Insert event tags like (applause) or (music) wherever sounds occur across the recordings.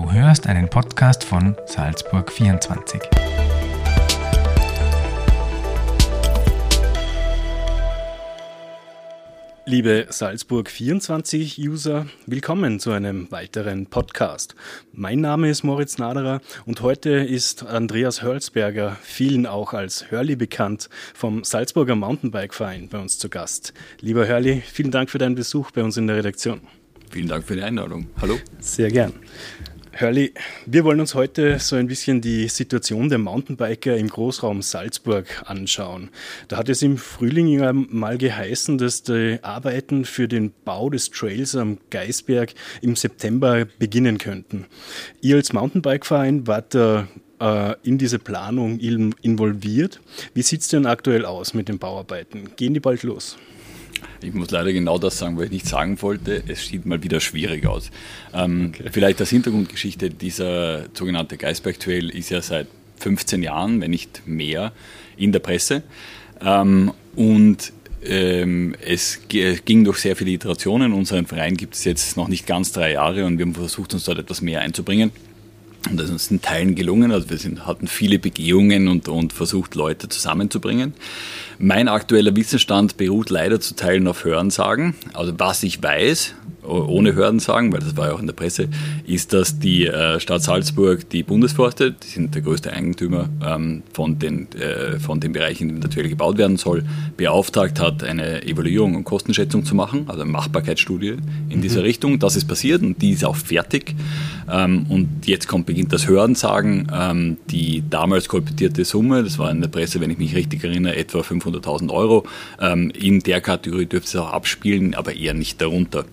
Du hörst einen Podcast von Salzburg 24. Liebe Salzburg 24 User, willkommen zu einem weiteren Podcast. Mein Name ist Moritz Naderer und heute ist Andreas Hörlsberger, vielen auch als Hörli bekannt, vom Salzburger Mountainbike Verein bei uns zu Gast. Lieber Hörli, vielen Dank für deinen Besuch bei uns in der Redaktion. Vielen Dank für die Einladung. Hallo. Sehr gern. Hörli, wir wollen uns heute so ein bisschen die Situation der Mountainbiker im Großraum Salzburg anschauen. Da hat es im Frühling mal geheißen, dass die Arbeiten für den Bau des Trails am Geisberg im September beginnen könnten. Ihr als Mountainbike-Verein wart äh, in diese Planung involviert. Wie sieht es denn aktuell aus mit den Bauarbeiten? Gehen die bald los? Ich muss leider genau das sagen, was ich nicht sagen wollte. Es sieht mal wieder schwierig aus. Ähm, okay. Vielleicht als Hintergrundgeschichte, dieser sogenannte Geisberg Trail ist ja seit 15 Jahren, wenn nicht mehr, in der Presse. Ähm, und ähm, es ging durch sehr viele Iterationen. Unseren Verein gibt es jetzt noch nicht ganz drei Jahre und wir haben versucht, uns dort etwas mehr einzubringen. Und das ist uns in Teilen gelungen. Also wir sind, hatten viele Begehungen und, und versucht, Leute zusammenzubringen. Mein aktueller Wissensstand beruht leider zu Teilen auf Hörensagen. Also was ich weiß, ohne Hörensagen, weil das war ja auch in der Presse, ist, dass die äh, Stadt Salzburg die Bundesforste, die sind der größte Eigentümer ähm, von, den, äh, von den Bereichen, in denen Trail gebaut werden soll, beauftragt hat, eine Evaluierung und Kostenschätzung zu machen, also eine Machbarkeitsstudie in mhm. dieser Richtung. Das ist passiert und die ist auch fertig. Ähm, und jetzt kommt, beginnt das Hörensagen. Ähm, die damals kolportierte Summe, das war in der Presse, wenn ich mich richtig erinnere, etwa 500.000 Euro. Ähm, in der Kategorie dürfte es auch abspielen, aber eher nicht darunter.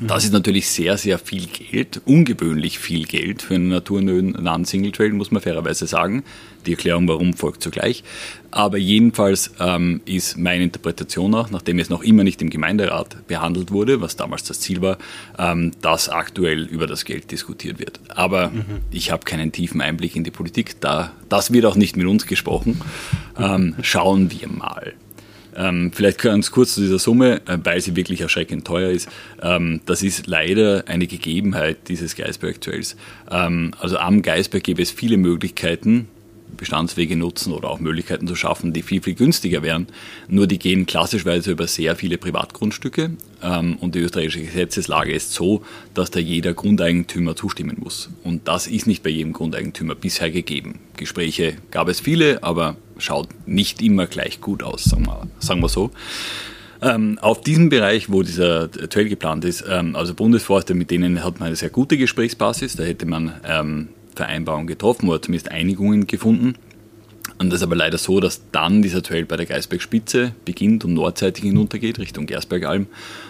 Das ist natürlich sehr, sehr viel Geld, ungewöhnlich viel Geld für einen naturnahen Single Trail, muss man fairerweise sagen. Die Erklärung, warum, folgt zugleich. Aber jedenfalls ähm, ist meine Interpretation auch, nachdem es noch immer nicht im Gemeinderat behandelt wurde, was damals das Ziel war, ähm, dass aktuell über das Geld diskutiert wird. Aber mhm. ich habe keinen tiefen Einblick in die Politik, da, das wird auch nicht mit uns gesprochen. Ähm, schauen wir mal. Ähm, vielleicht ganz kurz zu dieser Summe, äh, weil sie wirklich erschreckend teuer ist. Ähm, das ist leider eine Gegebenheit dieses Geisberg Trails. Ähm, also am Geisberg gäbe es viele Möglichkeiten, Bestandswege nutzen oder auch Möglichkeiten zu schaffen, die viel, viel günstiger wären. Nur die gehen klassischweise über sehr viele Privatgrundstücke ähm, und die österreichische Gesetzeslage ist so, dass da jeder Grundeigentümer zustimmen muss. Und das ist nicht bei jedem Grundeigentümer bisher gegeben. Gespräche gab es viele, aber schaut nicht immer gleich gut aus, sagen wir, sagen wir so. Ähm, auf diesem Bereich, wo dieser Trail geplant ist, ähm, also Bundesforste, mit denen hat man eine sehr gute Gesprächsbasis. Da hätte man ähm, Vereinbarungen getroffen oder zumindest Einigungen gefunden. Und das ist aber leider so, dass dann dieser Trail bei der Geisbergspitze beginnt und nordseitig hinuntergeht, Richtung Gersbergalm.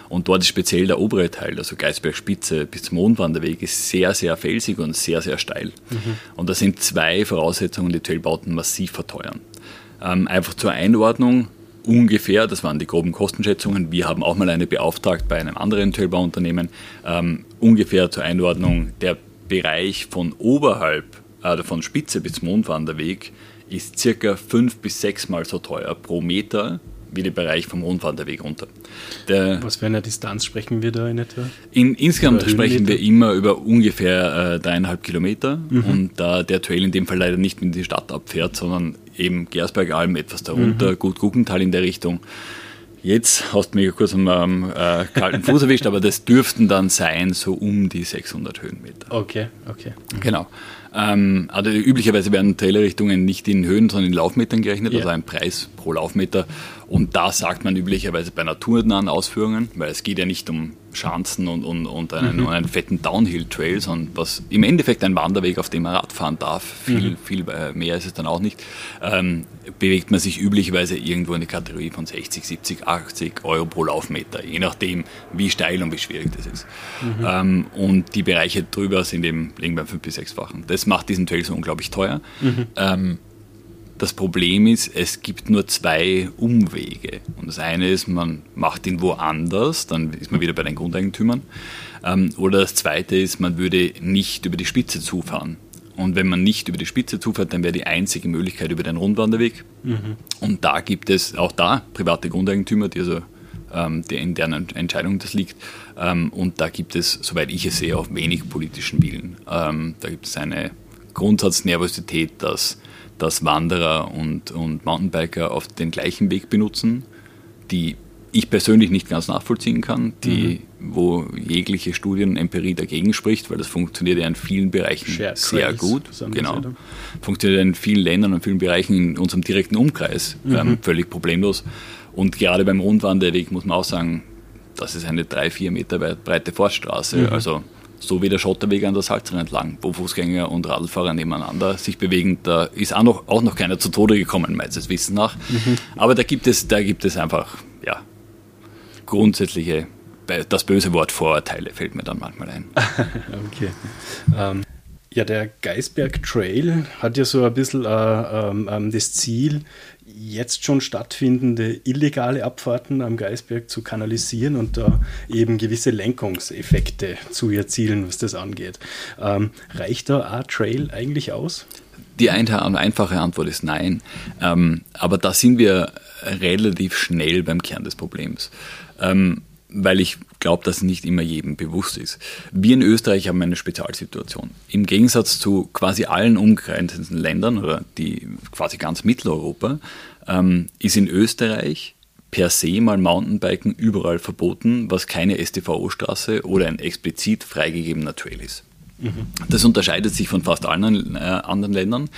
Und dort ist speziell der obere Teil, also Geisbergspitze bis zum Mondwanderweg, ist sehr, sehr felsig und sehr, sehr steil. Mhm. Und das sind zwei Voraussetzungen, die Trailbauten massiv verteuern. Ähm, einfach zur Einordnung, ungefähr, das waren die groben Kostenschätzungen, wir haben auch mal eine beauftragt bei einem anderen Trailbauunternehmen, ähm, ungefähr zur Einordnung, der Bereich von oberhalb, also von Spitze bis Mondwanderweg, ist circa fünf bis sechsmal so teuer pro Meter wie der Bereich vom Mondwanderweg runter. Der, Was für eine Distanz sprechen wir da in etwa? In, insgesamt sprechen wir immer über ungefähr äh, dreieinhalb Kilometer mhm. und da der Trail in dem Fall leider nicht in die Stadt abfährt, sondern eben Gersbergalm etwas darunter, mhm. gut Guggental in der Richtung. Jetzt hast du mich kurz am ähm, äh, kalten Fuß (laughs) erwischt, aber das dürften dann sein so um die 600 Höhenmeter. Okay, okay. Genau. Ähm, also üblicherweise werden Trailerrichtungen nicht in Höhen, sondern in Laufmetern gerechnet, yeah. also ein Preis pro Laufmeter. Und da sagt man üblicherweise bei naturnahen Ausführungen, weil es geht ja nicht um Schanzen und, und, und einen, mhm. einen fetten Downhill-Trail, sondern was im Endeffekt ein Wanderweg, auf dem man Radfahren darf, viel, mhm. viel äh, mehr ist es dann auch nicht, ähm, bewegt man sich üblicherweise irgendwo in der Kategorie von 60, 70, 80 Euro pro Laufmeter, je nachdem, wie steil und wie schwierig das ist. Mhm. Ähm, und die Bereiche drüber sind eben liegen beim 5- bis 6-fachen. Das macht diesen Trail so unglaublich teuer. Mhm. Ähm, das Problem ist, es gibt nur zwei Umwege. Und das eine ist, man macht ihn woanders, dann ist man wieder bei den Grundeigentümern. Ähm, oder das zweite ist, man würde nicht über die Spitze zufahren. Und wenn man nicht über die Spitze zufährt, dann wäre die einzige Möglichkeit über den Rundwanderweg. Mhm. Und da gibt es auch da private Grundeigentümer, die also ähm, in deren Entscheidung das liegt. Ähm, und da gibt es, soweit ich es sehe, auch wenig politischen Willen. Ähm, da gibt es eine Grundsatznervosität, dass, dass Wanderer und, und Mountainbiker auf den gleichen Weg benutzen, die ich persönlich nicht ganz nachvollziehen kann, die, mhm. wo jegliche Studienempirie dagegen spricht, weil das funktioniert ja in vielen Bereichen Shared sehr Trails, gut. Genau. Funktioniert in vielen Ländern und vielen Bereichen in unserem direkten Umkreis mhm. ähm, völlig problemlos. Und gerade beim Rundwanderweg muss man auch sagen, das ist eine drei, vier Meter breite Forststraße. Mhm. Also so wie der Schotterweg an der Salzring entlang, wo Fußgänger und Radlfahrer nebeneinander sich bewegen. Da ist auch noch, auch noch keiner zu Tode gekommen, meines Wissens nach. Mhm. Aber da gibt, es, da gibt es einfach ja, grundsätzliche, das böse Wort Vorurteile fällt mir dann manchmal ein. (laughs) okay. Ähm, ja, der Geisberg Trail hat ja so ein bisschen äh, ähm, ähm, das Ziel, jetzt schon stattfindende illegale Abfahrten am Geisberg zu kanalisieren und da eben gewisse Lenkungseffekte zu erzielen, was das angeht. Ähm, reicht da ein Trail eigentlich aus? Die einfache Antwort ist nein. Ähm, aber da sind wir relativ schnell beim Kern des Problems. Ähm, weil ich glaube, dass nicht immer jedem bewusst ist. Wir in Österreich haben eine Spezialsituation. Im Gegensatz zu quasi allen umgrenzenden Ländern oder die quasi ganz Mitteleuropa ähm, ist in Österreich per se mal Mountainbiken überall verboten, was keine STVO-Straße oder ein explizit freigegebener Trail ist. Das unterscheidet sich von fast allen äh, anderen Ländern.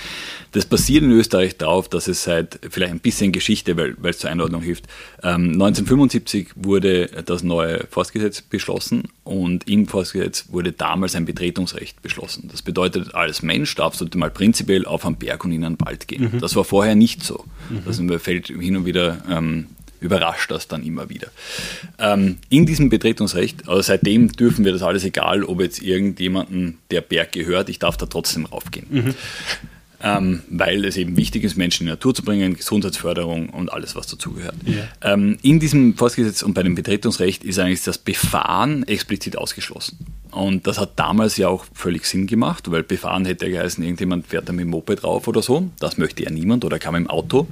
Das basiert in Österreich darauf, dass es seit vielleicht ein bisschen Geschichte, weil, es zur Einordnung hilft. Ähm, 1975 wurde das neue Forstgesetz beschlossen und im Forstgesetz wurde damals ein Betretungsrecht beschlossen. Das bedeutet, als Mensch darfst du mal prinzipiell auf einen Berg und in einen Wald gehen. Mhm. Das war vorher nicht so. Mhm. Das fällt hin und wieder ähm, überrascht das dann immer wieder. Ähm, in diesem Betretungsrecht, also seitdem dürfen wir das alles, egal ob jetzt irgendjemanden der Berg gehört, ich darf da trotzdem raufgehen. Mhm. Ähm, weil es eben wichtig ist, Menschen in die Natur zu bringen, Gesundheitsförderung und alles, was dazugehört. Ja. Ähm, in diesem Forstgesetz und bei dem Betretungsrecht ist eigentlich das Befahren explizit ausgeschlossen. Und das hat damals ja auch völlig Sinn gemacht, weil Befahren hätte geheißen, irgendjemand fährt da mit dem Moped drauf oder so. Das möchte ja niemand oder kam im Auto.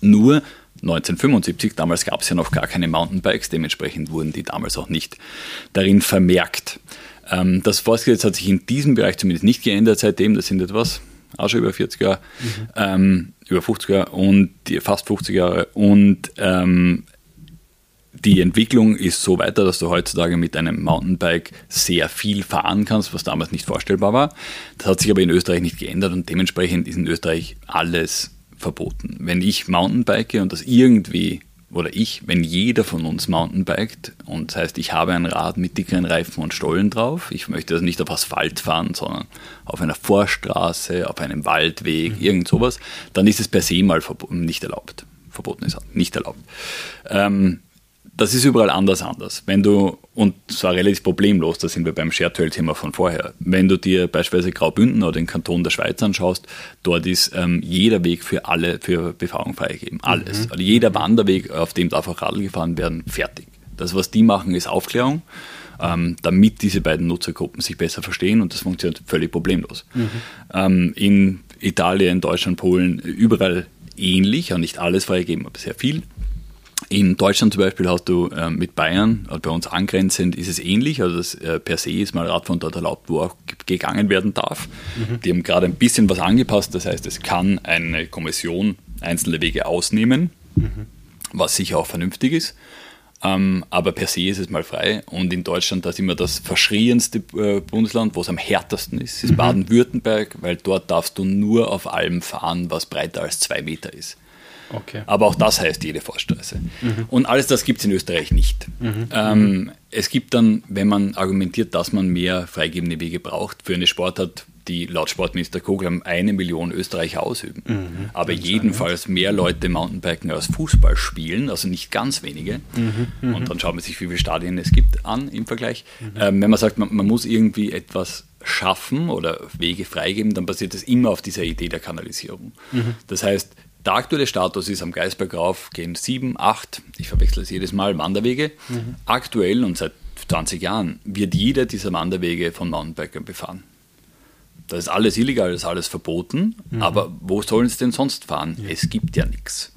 Nur 1975, damals gab es ja noch gar keine Mountainbikes, dementsprechend wurden die damals auch nicht darin vermerkt. Ähm, das Forstgesetz hat sich in diesem Bereich zumindest nicht geändert seitdem, das sind etwas, auch schon über 40 Jahre, mhm. ähm, über 50 Jahre und fast 50 Jahre und ähm, die Entwicklung ist so weiter, dass du heutzutage mit einem Mountainbike sehr viel fahren kannst, was damals nicht vorstellbar war. Das hat sich aber in Österreich nicht geändert und dementsprechend ist in Österreich alles verboten. Wenn ich Mountainbike und das irgendwie, oder ich, wenn jeder von uns Mountainbiked und das heißt, ich habe ein Rad mit dickeren Reifen und Stollen drauf, ich möchte das nicht auf Asphalt fahren, sondern auf einer Vorstraße, auf einem Waldweg, mhm. irgend sowas, dann ist es per se mal nicht erlaubt. Verboten ist nicht erlaubt. Ähm, das ist überall anders anders. Wenn du, und zwar relativ problemlos, da sind wir beim Shared-Thema von vorher, wenn du dir beispielsweise Graubünden oder den Kanton der Schweiz anschaust, dort ist ähm, jeder Weg für alle, für Befahrung freigegeben. Alles. Mhm. Also jeder Wanderweg, auf dem darf auch Radl gefahren werden, fertig. Das, was die machen, ist Aufklärung, ähm, damit diese beiden Nutzergruppen sich besser verstehen und das funktioniert völlig problemlos. Mhm. Ähm, in Italien, Deutschland, Polen, überall ähnlich, und nicht alles freigegeben, aber sehr viel. In Deutschland zum Beispiel hast du äh, mit Bayern, also bei uns angrenzend, ist es ähnlich. Also das, äh, per se ist mal Radfahren dort erlaubt, wo auch gegangen werden darf. Mhm. Die haben gerade ein bisschen was angepasst. Das heißt, es kann eine Kommission einzelne Wege ausnehmen, mhm. was sicher auch vernünftig ist. Ähm, aber per se ist es mal frei. Und in Deutschland, das ist immer das verschrienste äh, Bundesland, wo es am härtesten ist, ist mhm. Baden-Württemberg, weil dort darfst du nur auf allem fahren, was breiter als zwei Meter ist. Okay. Aber auch das heißt jede Vorstraße. Mhm. Und alles das gibt es in Österreich nicht. Mhm. Ähm, es gibt dann, wenn man argumentiert, dass man mehr freigebende Wege braucht, für eine Sportart, die laut Sportminister Kogler eine Million Österreicher ausüben. Mhm. Aber jedenfalls mehr Leute Mountainbiken als Fußball spielen, also nicht ganz wenige. Mhm. Mhm. Und dann schaut man sich, wie viele Stadien es gibt an im Vergleich. Mhm. Ähm, wenn man sagt, man, man muss irgendwie etwas schaffen oder Wege freigeben, dann basiert es immer auf dieser Idee der Kanalisierung. Mhm. Das heißt, der aktuelle Status ist am Geisberg rauf gehen sieben, acht, ich verwechsel es jedes Mal, Wanderwege. Mhm. Aktuell und seit 20 Jahren wird jeder dieser Wanderwege von Mountainbikern befahren. Das ist alles illegal, das ist alles verboten, mhm. aber wo sollen sie denn sonst fahren? Ja. Es gibt ja nichts.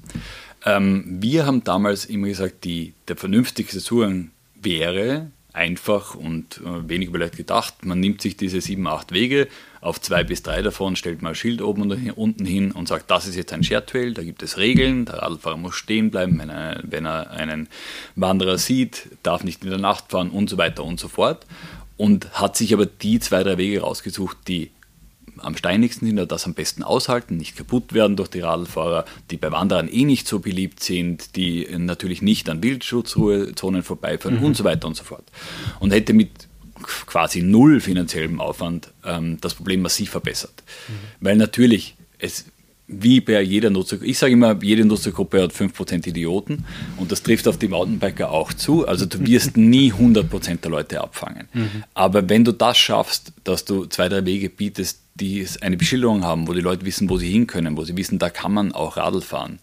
Ähm, wir haben damals immer gesagt, die, der vernünftigste Zugang wäre einfach und äh, wenig überlegt gedacht. Man nimmt sich diese sieben, acht Wege, auf zwei bis drei davon stellt man ein Schild oben und unten hin und sagt, das ist jetzt ein Shared Trail, da gibt es Regeln, der Radfahrer muss stehen bleiben, wenn er, wenn er einen Wanderer sieht, darf nicht in der Nacht fahren und so weiter und so fort. Und hat sich aber die zwei, drei Wege rausgesucht, die am steinigsten sind oder das am besten aushalten, nicht kaputt werden durch die Radlfahrer, die bei Wanderern eh nicht so beliebt sind, die natürlich nicht an Wildschutzruhezonen vorbeifahren mhm. und so weiter und so fort. Und hätte mit quasi null finanziellem Aufwand ähm, das Problem massiv verbessert. Mhm. Weil natürlich es wie bei jeder Nutzergruppe, ich sage immer, jede Nutzergruppe hat 5% Idioten und das trifft auf die Mountainbiker auch zu. Also du wirst nie 100% der Leute abfangen. Mhm. Aber wenn du das schaffst, dass du zwei, drei Wege bietest, die eine Beschilderung haben, wo die Leute wissen, wo sie hin können, wo sie wissen, da kann man auch Radl fahren,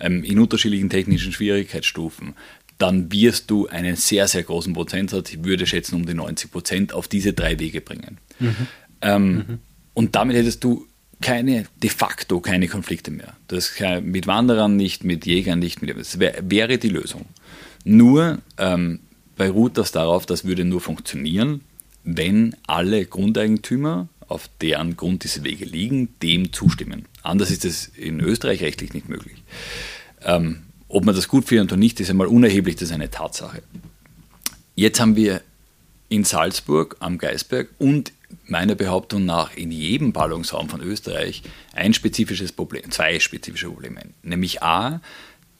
ähm, in unterschiedlichen technischen Schwierigkeitsstufen, dann wirst du einen sehr, sehr großen Prozentsatz, ich würde schätzen um die 90 Prozent, auf diese drei Wege bringen. Mhm. Ähm, mhm. Und damit hättest du keine, de facto keine Konflikte mehr. Das mit Wanderern nicht, mit Jägern nicht, mit, das wär, wäre die Lösung. Nur ähm, beruht das darauf, das würde nur funktionieren, wenn alle Grundeigentümer, auf deren Grund diese Wege liegen, dem zustimmen. Anders ist es in Österreich rechtlich nicht möglich. Ähm, ob man das gut findet oder nicht, ist einmal unerheblich, das ist eine Tatsache. Jetzt haben wir in Salzburg am Geisberg und meiner Behauptung nach in jedem Ballungsraum von Österreich ein spezifisches Problem, zwei spezifische Probleme. Nämlich A,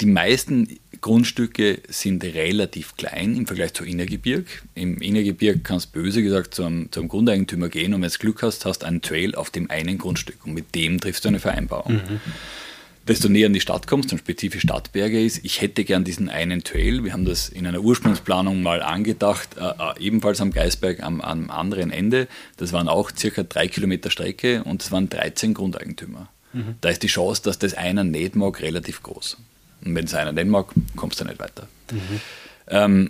die meisten Grundstücke sind relativ klein im Vergleich zu Innergebirg. Im Innergebirg kannst du böse gesagt zum, zum Grundeigentümer gehen und wenn du Glück hast, hast du einen Trail auf dem einen Grundstück und mit dem triffst du eine Vereinbarung. Mhm desto näher an die Stadt kommst und spezifisch Stadtberge ist, ich hätte gern diesen einen Trail. Wir haben das in einer Ursprungsplanung mal angedacht, äh, äh, ebenfalls am Geisberg am, am, anderen Ende. Das waren auch circa drei Kilometer Strecke und es waren 13 Grundeigentümer. Mhm. Da ist die Chance, dass das einer nicht mag, relativ groß. Und wenn es einer nicht mag, kommst du nicht weiter. Mhm.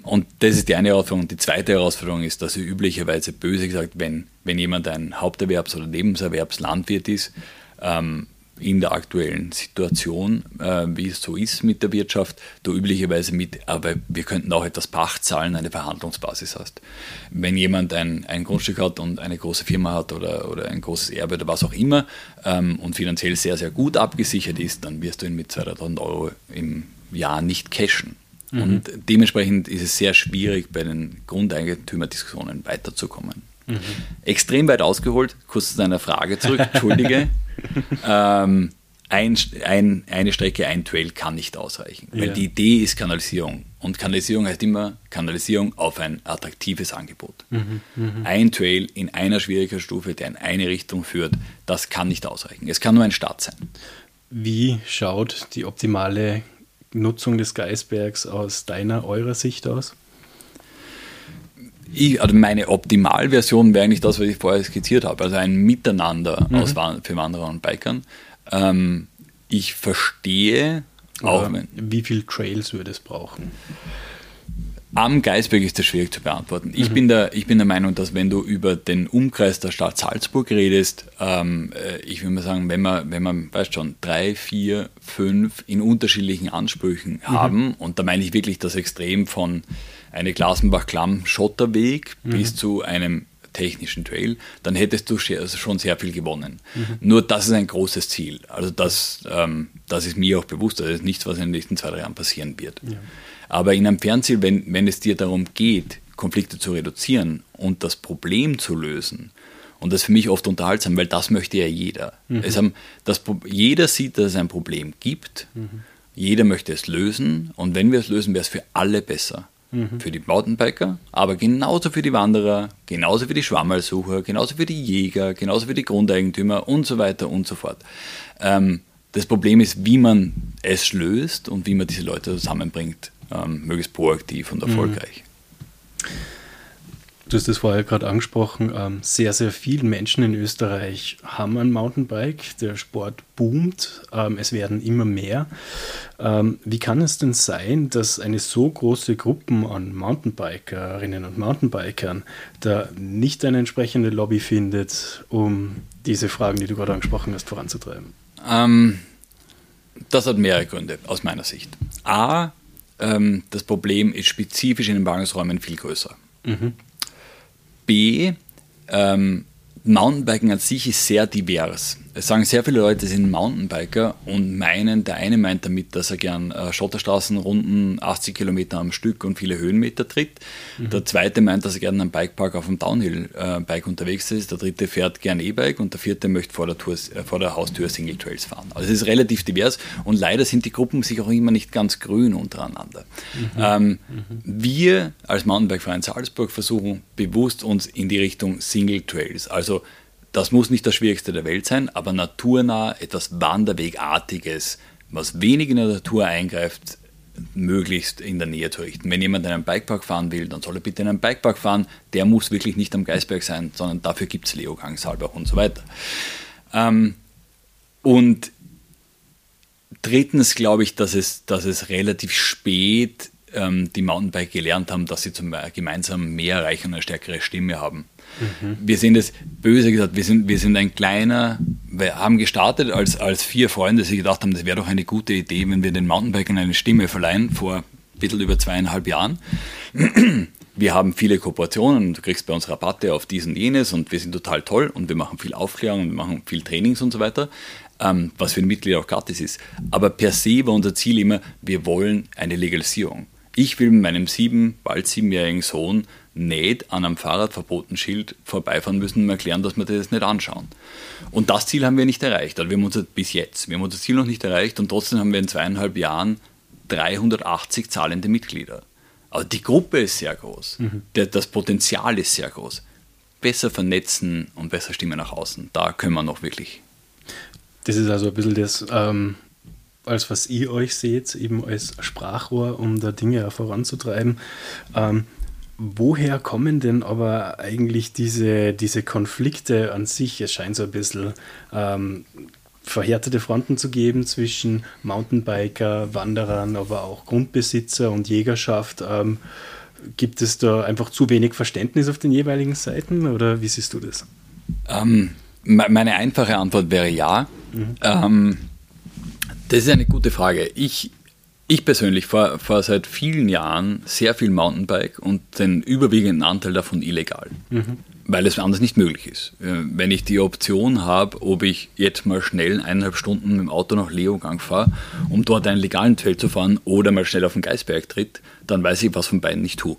Und das ist die eine Herausforderung. Die zweite Herausforderung ist, dass üblicherweise böse gesagt, wenn, wenn jemand ein Haupterwerbs- oder Nebenerwerbslandwirt ist, ähm, in der aktuellen Situation, äh, wie es so ist mit der Wirtschaft, du üblicherweise mit, aber wir könnten auch etwas Pacht zahlen, eine Verhandlungsbasis hast. Wenn jemand ein, ein Grundstück hat und eine große Firma hat oder, oder ein großes Erbe oder was auch immer ähm, und finanziell sehr, sehr gut abgesichert ist, dann wirst du ihn mit 200.000 Euro im Jahr nicht cashen. Mhm. Und dementsprechend ist es sehr schwierig, bei den Grundeigentümerdiskussionen weiterzukommen. Mhm. Extrem weit ausgeholt, kurz zu deiner Frage zurück, entschuldige. (laughs) ähm, ein, ein, eine Strecke, ein Trail kann nicht ausreichen. Ja. Weil die Idee ist Kanalisierung. Und Kanalisierung heißt immer Kanalisierung auf ein attraktives Angebot. Mhm, mh. Ein Trail in einer Schwierigkeitsstufe, der in eine Richtung führt, das kann nicht ausreichen. Es kann nur ein Start sein. Wie schaut die optimale Nutzung des Geisbergs aus deiner, eurer Sicht aus? Ich, also meine Optimalversion wäre eigentlich das, was ich vorher skizziert habe. Also ein Miteinander mhm. aus, für Wanderer und Bikern. Ähm, ich verstehe auch. Wenn, wie viele Trails würde es brauchen? Am Geisberg ist das schwierig zu beantworten. Ich, mhm. bin der, ich bin der Meinung, dass wenn du über den Umkreis der Stadt Salzburg redest, ähm, äh, ich würde mal sagen, wenn man, wenn man, weißt schon, drei, vier, fünf in unterschiedlichen Ansprüchen mhm. haben, und da meine ich wirklich das Extrem von eine Glasenbach-Klamm-Schotterweg mhm. bis zu einem technischen Trail, dann hättest du also schon sehr viel gewonnen. Mhm. Nur das ist ein großes Ziel. Also das, ähm, das ist mir auch bewusst, das ist nichts, was in den nächsten zwei, drei Jahren passieren wird. Ja. Aber in einem Fernziel, wenn, wenn es dir darum geht, Konflikte zu reduzieren und das Problem zu lösen, und das ist für mich oft unterhaltsam, weil das möchte ja jeder. Mhm. Es haben, das, jeder sieht, dass es ein Problem gibt, mhm. jeder möchte es lösen und wenn wir es lösen, wäre es für alle besser. Mhm. Für die Mountainbiker, aber genauso für die Wanderer, genauso für die Schwammersucher, genauso für die Jäger, genauso für die Grundeigentümer und so weiter und so fort. Ähm, das Problem ist, wie man es löst und wie man diese Leute zusammenbringt, ähm, möglichst proaktiv und mhm. erfolgreich. Mhm. Du hast es vorher gerade angesprochen, ähm, sehr, sehr viele Menschen in Österreich haben ein Mountainbike. Der Sport boomt, ähm, es werden immer mehr. Ähm, wie kann es denn sein, dass eine so große Gruppe an Mountainbikerinnen und Mountainbikern da nicht eine entsprechende Lobby findet, um diese Fragen, die du gerade angesprochen hast, voranzutreiben? Ähm, Das hat mehrere Gründe aus meiner Sicht. A, ähm, das Problem ist spezifisch in den Ballungsräumen viel größer. Mhm. B, ähm, Mountainbiken an sich ist sehr divers. Es sagen sehr viele Leute, sind Mountainbiker und meinen, der eine meint damit, dass er gern äh, Schotterstraßenrunden 80 Kilometer am Stück und viele Höhenmeter tritt. Mhm. Der zweite meint, dass er gerne am Bikepark auf dem Downhill-Bike äh, unterwegs ist. Der dritte fährt gern E-Bike und der vierte möchte vor der, Tour, äh, vor der Haustür Single Trails fahren. Also es ist relativ divers und leider sind die Gruppen sich auch immer nicht ganz grün untereinander. Mhm. Ähm, mhm. Wir als Mountainbike-Verein Salzburg versuchen bewusst uns in die Richtung Single Trails, also das muss nicht das Schwierigste der Welt sein, aber naturnah, etwas Wanderwegartiges, was wenig in der Natur eingreift, möglichst in der Nähe zu richten. Wenn jemand in einen Bikepark fahren will, dann soll er bitte in einen Bikepark fahren. Der muss wirklich nicht am Geisberg sein, sondern dafür gibt es Leogang, Salbach und so weiter. Ähm, und drittens glaube ich, dass es, dass es relativ spät ähm, die Mountainbike gelernt haben, dass sie zum, gemeinsam mehr erreichen und eine stärkere Stimme haben. Mhm. Wir sind es, böse gesagt, wir sind, wir sind ein kleiner, wir haben gestartet als, als vier Freunde, die gedacht haben, das wäre doch eine gute Idee, wenn wir den Mountainbikern eine Stimme verleihen, vor ein bisschen über zweieinhalb Jahren. (clears throat) Wir haben viele Kooperationen, du kriegst bei uns Rabatte auf dies und jenes und wir sind total toll und wir machen viel Aufklärung und wir machen viel Trainings und so weiter, ähm, was für die Mitglieder auch gratis ist. Aber per se war unser Ziel immer, wir wollen eine Legalisierung. Ich will mit meinem sieben, bald siebenjährigen Sohn nicht an einem Fahrradverbotenschild vorbeifahren müssen und erklären, dass wir das nicht anschauen. Und das Ziel haben wir nicht erreicht. Also wir haben unser, bis jetzt, wir haben unser Ziel noch nicht erreicht und trotzdem haben wir in zweieinhalb Jahren 380 zahlende Mitglieder. Also die Gruppe ist sehr groß, mhm. das Potenzial ist sehr groß. Besser vernetzen und besser Stimme nach außen, da können wir noch wirklich. Das ist also ein bisschen das, ähm, als was ihr euch seht, eben als Sprachrohr, um da Dinge voranzutreiben. Ähm, woher kommen denn aber eigentlich diese, diese Konflikte an sich? Es scheint so ein bisschen ähm, verhärtete Fronten zu geben zwischen Mountainbiker, Wanderern, aber auch Grundbesitzer und Jägerschaft. Ähm, gibt es da einfach zu wenig Verständnis auf den jeweiligen Seiten oder wie siehst du das? Ähm, meine einfache Antwort wäre ja. Mhm. Das ist eine gute Frage. Ich ich persönlich fahre fahr seit vielen Jahren sehr viel Mountainbike und den überwiegenden Anteil davon illegal, mhm. weil es anders nicht möglich ist. Äh, wenn ich die Option habe, ob ich jetzt mal schnell eineinhalb Stunden mit dem Auto nach Leogang fahre, um dort einen legalen Trail zu fahren oder mal schnell auf den Geisberg tritt, dann weiß ich, was von beiden nicht tue. Mhm.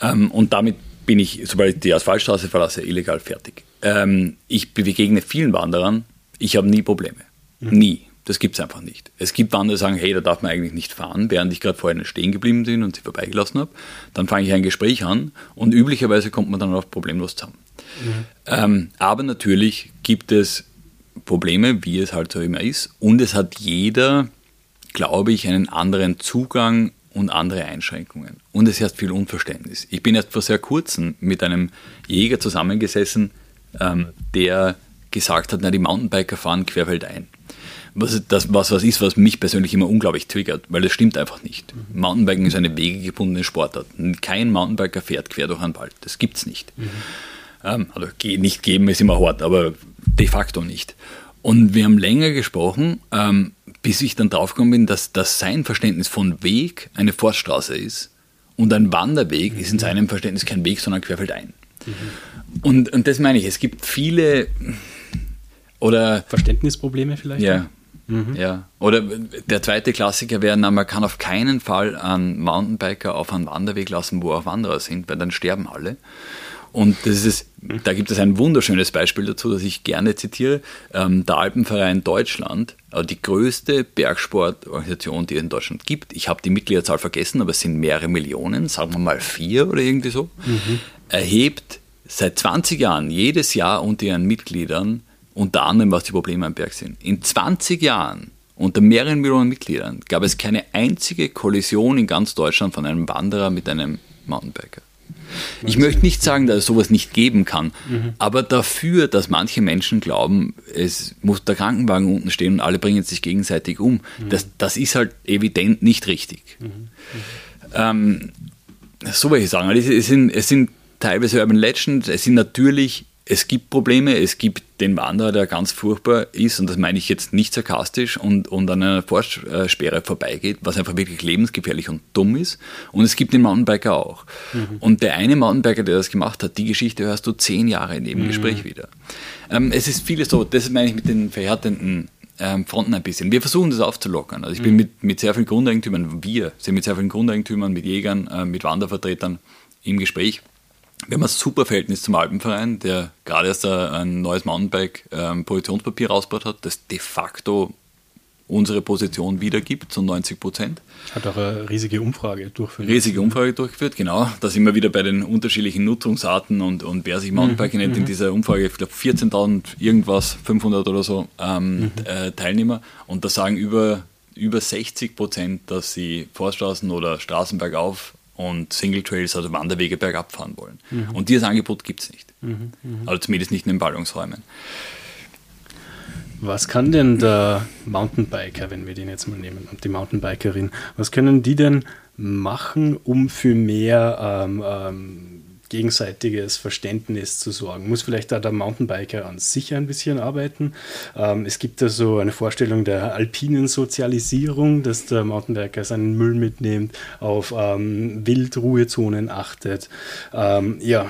Ähm, und damit bin ich, sobald ich die Asphaltstraße verlasse, illegal fertig. Ähm, ich begegne vielen Wanderern, ich habe nie Probleme. Mhm. Nie. Das gibt es einfach nicht. Es gibt Wanderer, die sagen, hey, da darf man eigentlich nicht fahren, während ich gerade vorher stehen geblieben bin und sie vorbeigelassen habe. Dann fange ich ein Gespräch an und üblicherweise kommt man dann auch problemlos zusammen. Mhm. Ähm, aber natürlich gibt es Probleme, wie es halt so immer ist. Und es hat jeder, glaube ich, einen anderen Zugang und andere Einschränkungen. Und es herrscht viel Unverständnis. Ich bin erst vor sehr kurzem mit einem Jäger zusammengesessen, ähm, der gesagt hat, na, die Mountainbiker fahren querfeldein was, das, was, was ist, was mich persönlich immer unglaublich triggert, weil es stimmt einfach nicht. Mhm. Mountainbiken ist eine wegegebundene Sportart. Kein Mountainbiker fährt quer durch einen Wald. Das gibt es nicht. Mhm. Ähm, also nicht geben ist immer hart, aber de facto nicht. Und wir haben länger gesprochen, ähm, bis ich dann draufgekommen bin, dass, dass sein Verständnis von Weg eine Forststraße ist und ein Wanderweg mhm. ist in mhm. seinem Verständnis kein Weg, sondern querfeldein. Mhm. Und, und das meine ich, es gibt viele oder Verständnisprobleme vielleicht? Ja, Mhm. Ja. Oder der zweite Klassiker wäre, man kann auf keinen Fall einen Mountainbiker auf einen Wanderweg lassen, wo auch Wanderer sind, weil dann sterben alle. Und das ist, da gibt es ein wunderschönes Beispiel dazu, das ich gerne zitiere. Ähm, der Alpenverein Deutschland, also die größte Bergsportorganisation, die es in Deutschland gibt. Ich habe die Mitgliederzahl vergessen, aber es sind mehrere Millionen, sagen wir mal vier oder irgendwie so. Mhm. Erhebt seit 20 Jahren jedes Jahr unter ihren Mitgliedern unter anderem, was die Probleme am Berg sind. In 20 Jahren, unter mehreren Millionen Mitgliedern, gab es keine einzige Kollision in ganz Deutschland von einem Wanderer mit einem Mountainbiker. Ich möchte nicht sagen, dass es sowas nicht geben kann, mhm. aber dafür, dass manche Menschen glauben, es muss der Krankenwagen unten stehen und alle bringen sich gegenseitig um, mhm. das, das ist halt evident nicht richtig. Mhm. Ähm, so will ich sagen. Es sind, es sind teilweise Urban Legends, es sind natürlich es gibt Probleme, es gibt den Wanderer, der ganz furchtbar ist, und das meine ich jetzt nicht sarkastisch, und, und an einer Vorsperre vorbeigeht, was einfach wirklich lebensgefährlich und dumm ist. Und es gibt den Mountainbiker auch. Mhm. Und der eine Mountainbiker, der das gemacht hat, die Geschichte hörst du zehn Jahre in dem mhm. Gespräch wieder. Ähm, es ist vieles so, das meine ich mit den verhärtenden ähm, Fronten ein bisschen. Wir versuchen das aufzulockern. Also ich bin mhm. mit, mit sehr vielen Grundeigentümern, wir sind mit sehr vielen Grundeigentümern, mit Jägern, äh, mit Wandervertretern im Gespräch wir haben ein super Verhältnis zum Alpenverein, der gerade erst ein neues Mountainbike-Positionspapier ähm, rausgebracht hat, das de facto unsere Position wiedergibt, zu 90 Prozent. Hat auch eine riesige Umfrage durchgeführt. Riesige Umfrage durchgeführt, genau. Da sind wir wieder bei den unterschiedlichen Nutzungsarten und, und wer sich Mountainbike mhm. nennt in mhm. dieser Umfrage, ich glaube 14.000 irgendwas, 500 oder so ähm, mhm. äh, Teilnehmer und da sagen über, über 60 Prozent, dass sie Forststraßen oder Straßen bergauf und Single Trails, also Wanderwege bergab fahren wollen. Mhm. Und dieses Angebot gibt es nicht. Mhm, mh. Also zumindest nicht in den Ballungsräumen. Was kann denn der Mountainbiker, wenn wir den jetzt mal nehmen, und die Mountainbikerin, was können die denn machen, um für mehr ähm, ähm, gegenseitiges Verständnis zu sorgen. Muss vielleicht da der Mountainbiker an sich ein bisschen arbeiten. Ähm, es gibt da so eine Vorstellung der alpinen Sozialisierung, dass der Mountainbiker seinen Müll mitnimmt, auf ähm, Wildruhezonen achtet. Ähm, ja,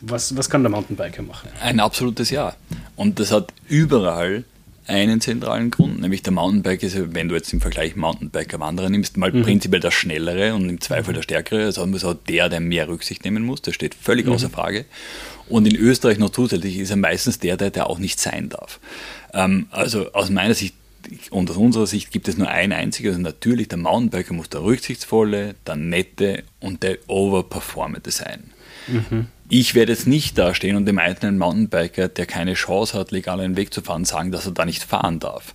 was, was kann der Mountainbiker machen? Ein absolutes Ja. Und das hat überall einen zentralen Grund, nämlich der Mountainbike ist, wenn du jetzt im Vergleich Mountainbiker-Wanderer nimmst, mal mhm. prinzipiell der Schnellere und im Zweifel der Stärkere, also muss auch der, der mehr Rücksicht nehmen muss, das steht völlig mhm. außer Frage. Und in Österreich noch zusätzlich ist er meistens der, der, der auch nicht sein darf. Ähm, also aus meiner Sicht und aus unserer Sicht gibt es nur ein einziges, also natürlich der Mountainbiker muss der rücksichtsvolle, der nette und der overperformende sein. Mhm. Ich werde jetzt nicht dastehen und dem einzelnen Mountainbiker, der keine Chance hat, legal einen Weg zu fahren, sagen, dass er da nicht fahren darf.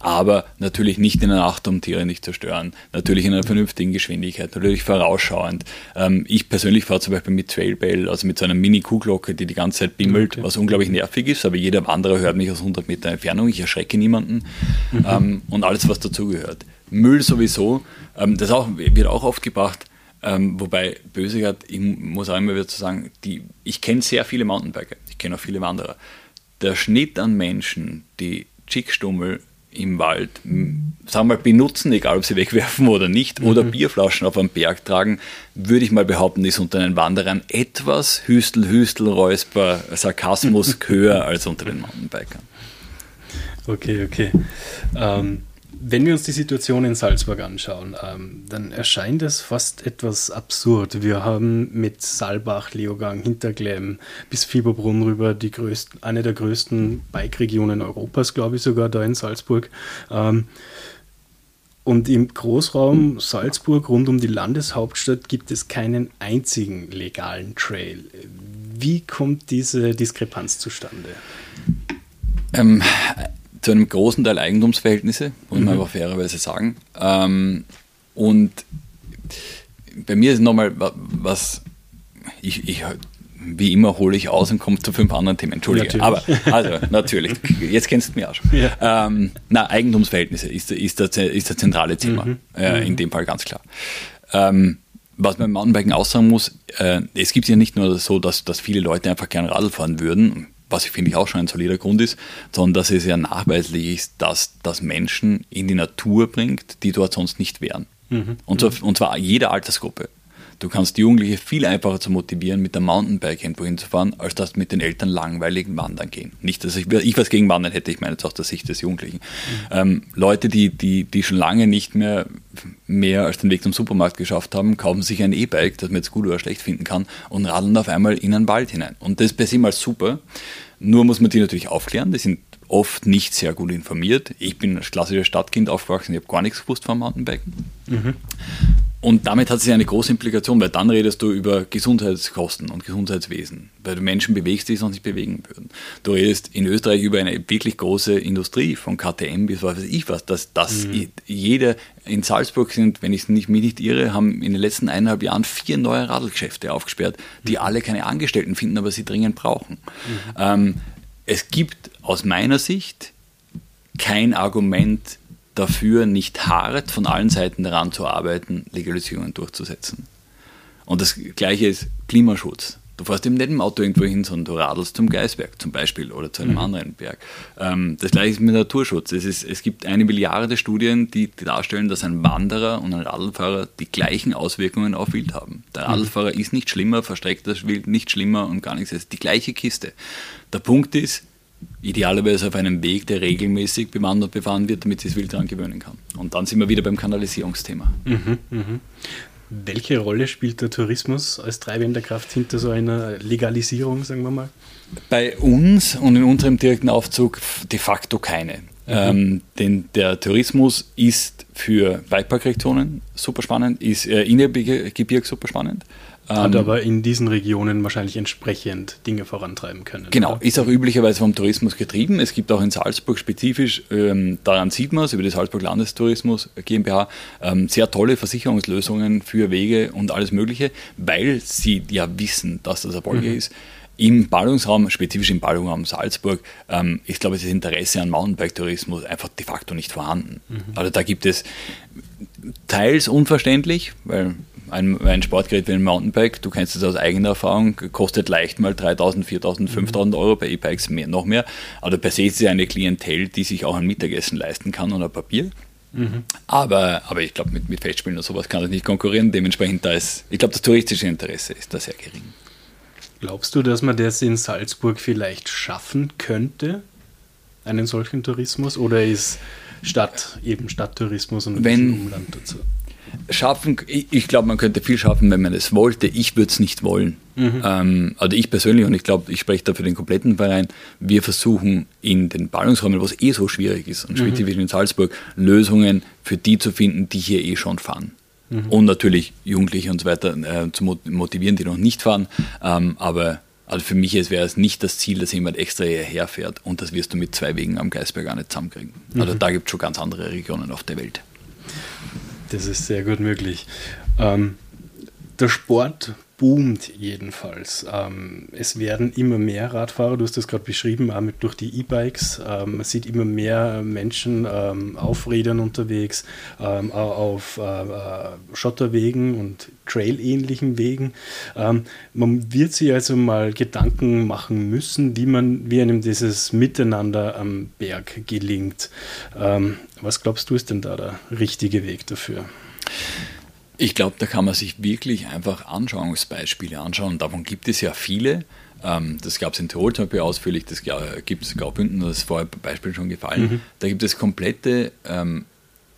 Aber natürlich nicht in der Nacht, um Tiere nicht zu stören. Natürlich in einer vernünftigen Geschwindigkeit, natürlich vorausschauend. Ähm, ich persönlich fahre zum Beispiel mit Trailbell, also mit so einer Mini-Kuhglocke, die die ganze Zeit bimmelt, okay. was unglaublich nervig ist, aber jeder Wanderer hört mich aus 100 Meter Entfernung, ich erschrecke niemanden mhm. ähm, und alles, was dazugehört. Müll sowieso, ähm, das auch, wird auch oft gebracht, ähm, wobei Bösegard, ich muss auch immer wieder zu sagen, die, ich kenne sehr viele Mountainbiker, ich kenne auch viele Wanderer. Der Schnitt an Menschen, die Chickstummel im Wald, sagen wir mal, benutzen, egal ob sie wegwerfen oder nicht, mhm. oder Bierflaschen auf einem Berg tragen, würde ich mal behaupten, ist unter den Wanderern etwas Hüstel, Hüstel, Räusper, Sarkasmus (laughs) höher als unter den Mountainbikern. Okay, okay. Ähm, wenn wir uns die Situation in Salzburg anschauen, ähm, dann erscheint es fast etwas absurd. Wir haben mit Saalbach, Leogang, Hinterglemm bis Fieberbrunn rüber die größten, eine der größten Bike-Regionen Europas, glaube ich sogar da in Salzburg. Ähm, und im Großraum Salzburg rund um die Landeshauptstadt gibt es keinen einzigen legalen Trail. Wie kommt diese Diskrepanz zustande? Ähm, zu einem großen Teil Eigentumsverhältnisse, muss man mhm. einfach fairerweise sagen. Ähm, und bei mir ist nochmal was, ich, ich, wie immer hole ich aus und komme zu fünf anderen Themen. Entschuldige. Aber (laughs) also natürlich, jetzt kennst du mich auch schon. Ja. Ähm, na, Eigentumsverhältnisse ist, ist, das, ist das zentrale Thema. Mhm. Äh, in mhm. dem Fall ganz klar. Ähm, was man beim Mountainbiken aussagen muss, äh, es gibt ja nicht nur so, dass, dass viele Leute einfach gerne Radl fahren würden was ich finde ich auch schon ein solider Grund ist, sondern dass es ja nachweislich ist, dass das Menschen in die Natur bringt, die dort sonst nicht wären. Mhm. Und, zwar, und zwar jede Altersgruppe. Du kannst Jugendliche viel einfacher zu motivieren, mit der Mountainbike irgendwo hinzufahren, als dass mit den Eltern langweiligen Wandern gehen. Nicht, dass ich, ich was gegen Wandern hätte, ich meine jetzt aus der Sicht des Jugendlichen. Mhm. Ähm, Leute, die, die, die schon lange nicht mehr mehr als den Weg zum Supermarkt geschafft haben, kaufen sich ein E-Bike, das man jetzt gut oder schlecht finden kann, und radeln auf einmal in einen Wald hinein. Und das ist per se mal super. Nur muss man die natürlich aufklären. Die sind oft nicht sehr gut informiert. Ich bin als klassisches Stadtkind aufgewachsen, ich habe gar nichts gewusst vom Mountainbiken. Mhm. Und damit hat es eine große Implikation, weil dann redest du über Gesundheitskosten und Gesundheitswesen, weil du Menschen bewegst, die sonst nicht bewegen würden. Du redest in Österreich über eine wirklich große Industrie, von KTM bis was weiß ich was, dass, dass mhm. jeder in Salzburg sind, wenn ich mich nicht irre, haben in den letzten eineinhalb Jahren vier neue Radlgeschäfte aufgesperrt, die mhm. alle keine Angestellten finden, aber sie dringend brauchen. Mhm. Ähm, es gibt aus meiner Sicht kein Argument dafür, nicht hart von allen Seiten daran zu arbeiten, Legalisierungen durchzusetzen. Und das Gleiche ist Klimaschutz. Du fährst eben nicht im Auto irgendwo hin, sondern du radelst zum Geisberg zum Beispiel oder zu einem mhm. anderen Berg. Ähm, das gleiche ist mit Naturschutz. Es, ist, es gibt eine Milliarde Studien, die, die, darstellen, dass ein Wanderer und ein Radlfahrer die gleichen Auswirkungen auf Wild haben. Der mhm. Radlfahrer mhm. ist nicht schlimmer, verstreckt das Wild nicht schlimmer und gar nichts. Es ist die gleiche Kiste. Der Punkt ist, idealerweise auf einem Weg, der regelmäßig bewandert befahren wird, damit sich das Wild daran gewöhnen kann. Und dann sind wir wieder beim Kanalisierungsthema. Mhm, mh. Welche Rolle spielt der Tourismus als treibende Kraft hinter so einer Legalisierung, sagen wir mal? Bei uns und in unserem direkten Aufzug de facto keine. Mhm. Ähm, denn der Tourismus ist für Waldparkregionen super spannend, ist äh, Innergebirg super spannend. Hat ähm, aber in diesen Regionen wahrscheinlich entsprechend Dinge vorantreiben können. Genau, oder? ist auch üblicherweise vom Tourismus getrieben. Es gibt auch in Salzburg spezifisch, ähm, daran sieht man es, über die Salzburg Landestourismus GmbH, ähm, sehr tolle Versicherungslösungen für Wege und alles Mögliche, weil sie ja wissen, dass das erfolgreich mhm. ist. Im Ballungsraum, spezifisch im Ballungsraum Salzburg, ähm, ist, glaube ich, das Interesse an Mountainbike-Tourismus einfach de facto nicht vorhanden. Mhm. Also da gibt es teils unverständlich, weil ein, ein Sportgerät wie ein Mountainbike, du kennst es aus eigener Erfahrung, kostet leicht mal 3000, 4000, 5000 Euro, bei E-Bikes mehr, noch mehr. Aber per se ist es eine Klientel, die sich auch ein Mittagessen leisten kann oder Papier. Mhm. Aber, aber ich glaube, mit, mit Festspielen oder sowas kann das nicht konkurrieren. Dementsprechend, da ist, ich glaube, das touristische Interesse ist da sehr gering. Glaubst du, dass man das in Salzburg vielleicht schaffen könnte, einen solchen Tourismus? Oder ist Stadt eben Stadttourismus und Wenn, Umland dazu? Schaffen, ich glaube, man könnte viel schaffen, wenn man es wollte. Ich würde es nicht wollen. Mhm. Ähm, also ich persönlich, und ich glaube, ich spreche da für den kompletten Verein, wir versuchen in den Ballungsräumen, wo es eh so schwierig ist, und mhm. spezifisch in Salzburg, Lösungen für die zu finden, die hier eh schon fahren. Mhm. Und natürlich Jugendliche und so weiter äh, zu motivieren, die noch nicht fahren. Ähm, aber also für mich wäre es nicht das Ziel, dass jemand extra hierher fährt und das wirst du mit zwei Wegen am Geisberg gar nicht zusammenkriegen. Also mhm. da gibt es schon ganz andere Regionen auf der Welt. Das ist sehr gut möglich. Ähm, der Sport boomt jedenfalls. Ähm, es werden immer mehr Radfahrer, du hast das gerade beschrieben, auch mit, durch die E-Bikes. Ähm, man sieht immer mehr Menschen ähm, auf Rädern unterwegs, ähm, auf äh, äh, Schotterwegen und Trail-ähnlichen Wegen. Ähm, man wird sich also mal Gedanken machen müssen, wie man, wie einem dieses Miteinander am Berg gelingt. Ähm, was glaubst du, ist denn da der richtige Weg dafür? Ich glaube, da kann man sich wirklich einfach Anschauungsbeispiele anschauen. Davon gibt es ja viele. Ähm, das gab es in Tirol zum Beispiel ausführlich, das gibt es in Graubünden, das ist vorher Beispiel schon gefallen. Mhm. Da gibt es komplette, ähm,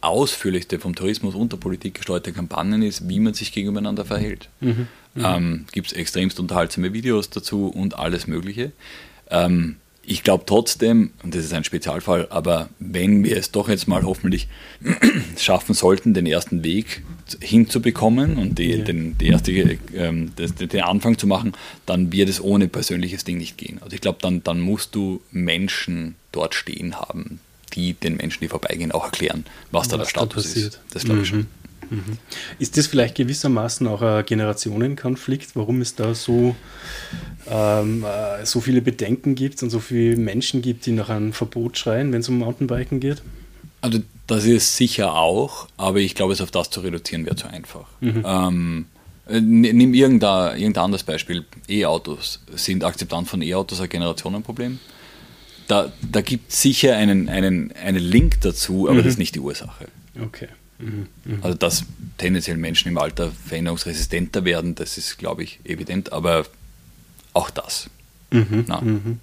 ausführlichste vom Tourismus und der Politik gesteuerte Kampagnen ist, wie man sich gegeneinander verhält. Mhm. Mhm. Ähm, gibt es extremst unterhaltsame Videos dazu und alles Mögliche. Ähm, ich glaube trotzdem, und das ist ein Spezialfall, aber wenn wir es doch jetzt mal hoffentlich (clears throat) schaffen sollten, den ersten Weg hinzubekommen und die, ja. den, die erste, ähm, das, den Anfang zu machen, dann wird es ohne persönliches Ding nicht gehen. Also ich glaube, dann, dann musst du Menschen dort stehen haben, die den Menschen, die vorbeigehen, auch erklären, was, was da der Status da ist. Das glaube ich mhm. schon. Mhm. Ist das vielleicht gewissermaßen auch ein Generationenkonflikt, warum es da so, ähm, äh, so viele Bedenken gibt und so viele Menschen gibt, die nach einem Verbot schreien, wenn es um Mountainbiken geht? Also das ist sicher auch, aber ich glaube, es auf das zu reduzieren wäre zu einfach. Mhm. Ähm, äh, nimm irgendein, irgendein anderes Beispiel. E-Autos. Sind Akzeptanz von E-Autos ein Generationenproblem? Da, da gibt es sicher einen, einen, einen Link dazu, aber mhm. das ist nicht die Ursache. Okay. Mhm, also, dass tendenziell Menschen im Alter veränderungsresistenter werden, das ist, glaube ich, evident, aber auch das. Mhm, mhm.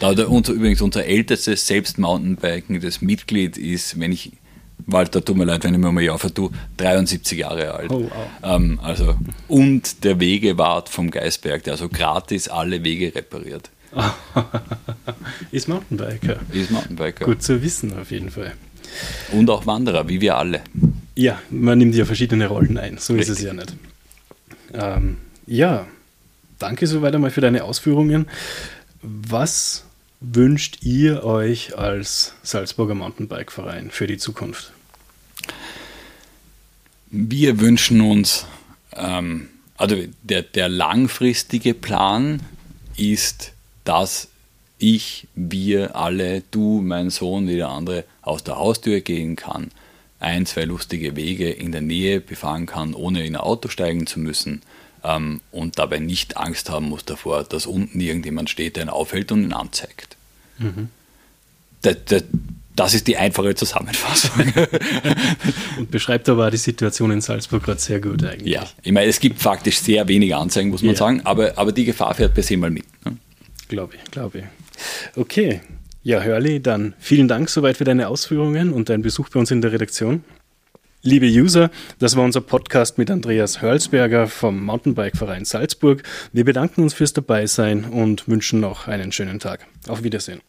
Da der, unser, übrigens unser ältestes selbst Mountainbiken, das Mitglied ist, wenn ich, Walter, tut mir leid, wenn ich mir mal ja vertue, 73 Jahre alt. Oh, wow. ähm, also, und der Wegewart vom Geisberg, der also gratis alle Wege repariert. (laughs) ist Mountainbiker. Ist Mountainbiker. Gut zu wissen, auf jeden Fall. Und auch Wanderer, wie wir alle. Ja, man nimmt ja verschiedene Rollen ein, so Richtig. ist es ja nicht. Ähm, ja, danke soweit einmal für deine Ausführungen. Was wünscht ihr euch als Salzburger Mountainbike-Verein für die Zukunft? Wir wünschen uns, ähm, also der, der langfristige Plan ist, dass ich, wir alle, du, mein Sohn, jeder andere aus der Haustür gehen kann, ein, zwei lustige Wege in der Nähe befahren kann, ohne in ein Auto steigen zu müssen, ähm, und dabei nicht Angst haben muss davor, dass unten irgendjemand steht, der ihn aufhält und ihn anzeigt. Mhm. Das, das, das ist die einfache Zusammenfassung. (laughs) und beschreibt aber die Situation in Salzburg gerade sehr gut eigentlich. Ja, ich meine, es gibt faktisch sehr wenige Anzeigen, muss man ja. sagen, aber, aber die Gefahr fährt per se mal mit. Ne? Glaube ich, glaube ich. Okay, ja, Hörli, dann vielen Dank soweit für deine Ausführungen und deinen Besuch bei uns in der Redaktion. Liebe User, das war unser Podcast mit Andreas Hörlsberger vom Mountainbike-Verein Salzburg. Wir bedanken uns fürs Dabeisein und wünschen noch einen schönen Tag. Auf Wiedersehen.